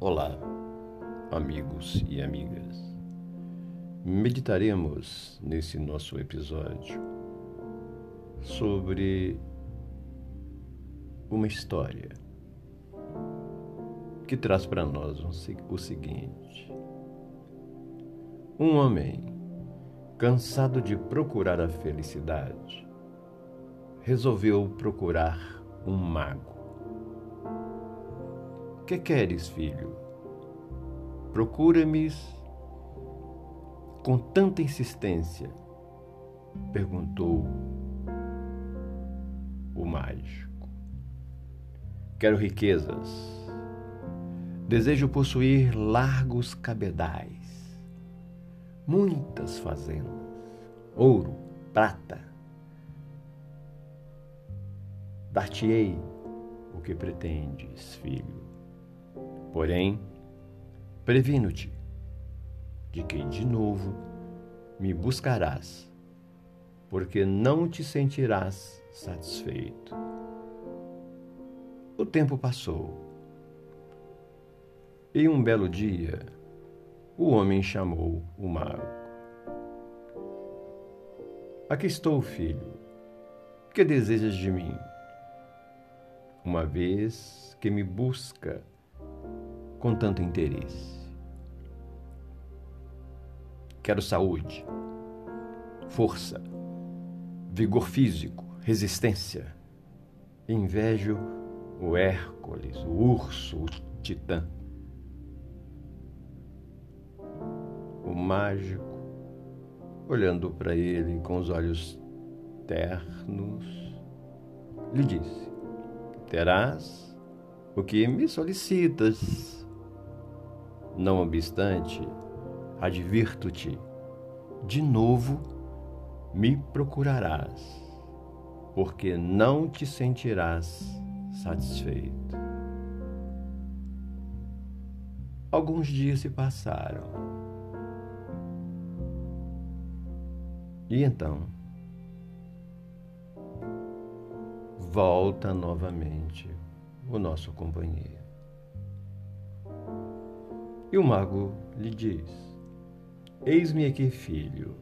Olá, amigos e amigas. Meditaremos nesse nosso episódio sobre uma história que traz para nós o seguinte: um homem, cansado de procurar a felicidade, resolveu procurar um mago que queres, filho? Procura-me com tanta insistência? perguntou o mágico. Quero riquezas. Desejo possuir largos cabedais, muitas fazendas, ouro, prata. Dar-te-ei o que pretendes, filho. Porém, previno-te de que de novo me buscarás, porque não te sentirás satisfeito. O tempo passou. E um belo dia, o homem chamou o mago. Aqui estou, filho. Que desejas de mim? Uma vez que me busca com tanto interesse. Quero saúde, força, vigor físico, resistência. Invejo o Hércules, o urso, o titã. O mágico, olhando para ele com os olhos ternos, lhe disse: Terás o que me solicitas não obstante, advirto-te, de novo me procurarás, porque não te sentirás satisfeito. Alguns dias se passaram. E então, volta novamente o nosso companheiro. E o mago lhe diz: Eis-me aqui, filho.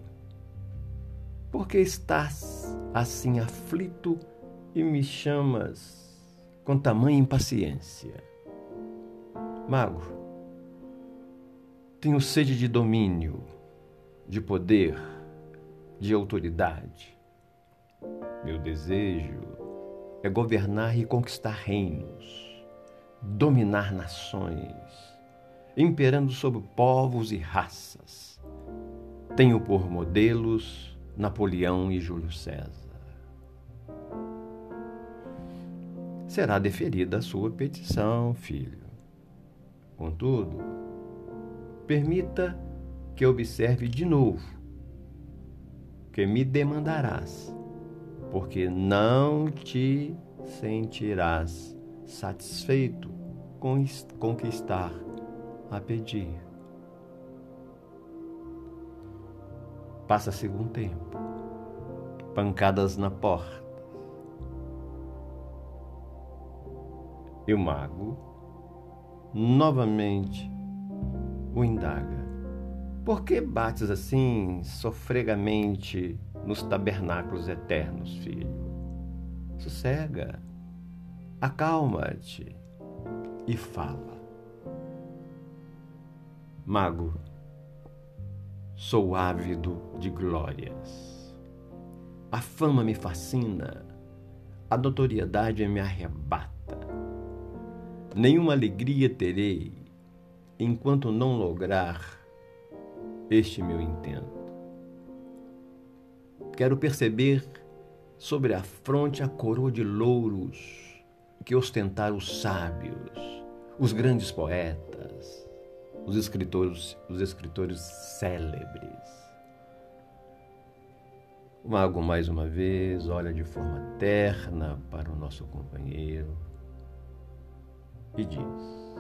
Por que estás assim aflito e me chamas com tamanha impaciência? Mago, tenho sede de domínio, de poder, de autoridade. Meu desejo é governar e conquistar reinos, dominar nações imperando sobre povos e raças. Tenho por modelos Napoleão e Júlio César. Será deferida a sua petição, filho. Contudo, permita que observe de novo que me demandarás, porque não te sentirás satisfeito com conquistar a pedir. Passa-se algum tempo, pancadas na porta. E o mago novamente o indaga. Por que bates assim sofregamente nos tabernáculos eternos, filho? Sossega, acalma-te e fala. Mago, sou ávido de glórias. A fama me fascina, a notoriedade me arrebata. Nenhuma alegria terei enquanto não lograr este meu intento. Quero perceber sobre a fronte a coroa de louros que ostentaram os sábios, os grandes poetas, os escritores, os escritores célebres. O mago, mais uma vez, olha de forma terna para o nosso companheiro e diz: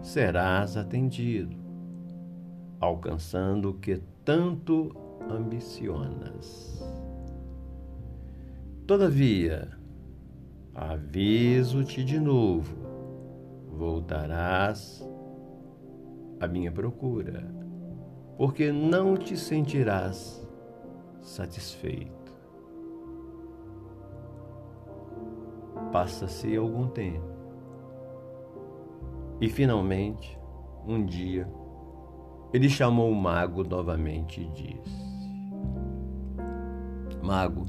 Serás atendido, alcançando o que tanto ambicionas. Todavia, aviso-te de novo: voltarás a minha procura, porque não te sentirás satisfeito. Passa-se algum tempo e finalmente, um dia, ele chamou o mago novamente e disse: Mago,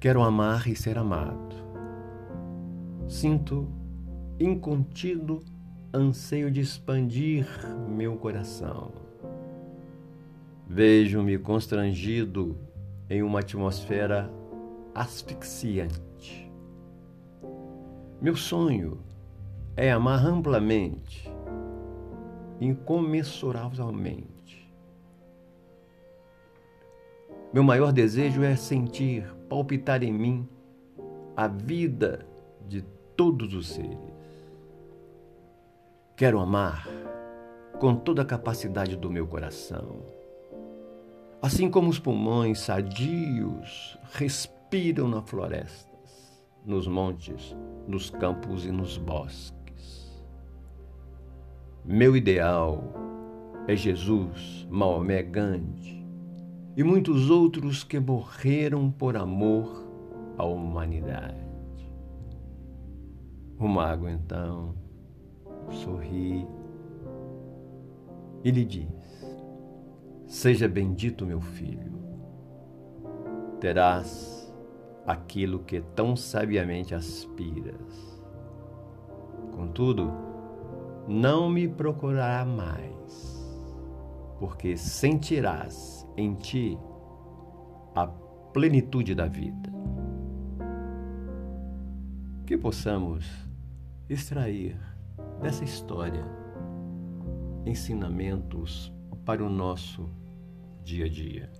quero amar e ser amado. Sinto incontido anseio de expandir meu coração. Vejo-me constrangido em uma atmosfera asfixiante. Meu sonho é amar amplamente, incomensuravelmente. Meu maior desejo é sentir palpitar em mim a vida de todos os seres. Quero amar com toda a capacidade do meu coração. Assim como os pulmões sadios respiram nas florestas, nos montes, nos campos e nos bosques. Meu ideal é Jesus, Maomé Gandhi e muitos outros que morreram por amor à humanidade. O mago então sorri e lhe diz: Seja bendito, meu filho, terás aquilo que tão sabiamente aspiras. Contudo, não me procurará mais, porque sentirás em ti a plenitude da vida. Que possamos extrair dessa história ensinamentos para o nosso dia a dia.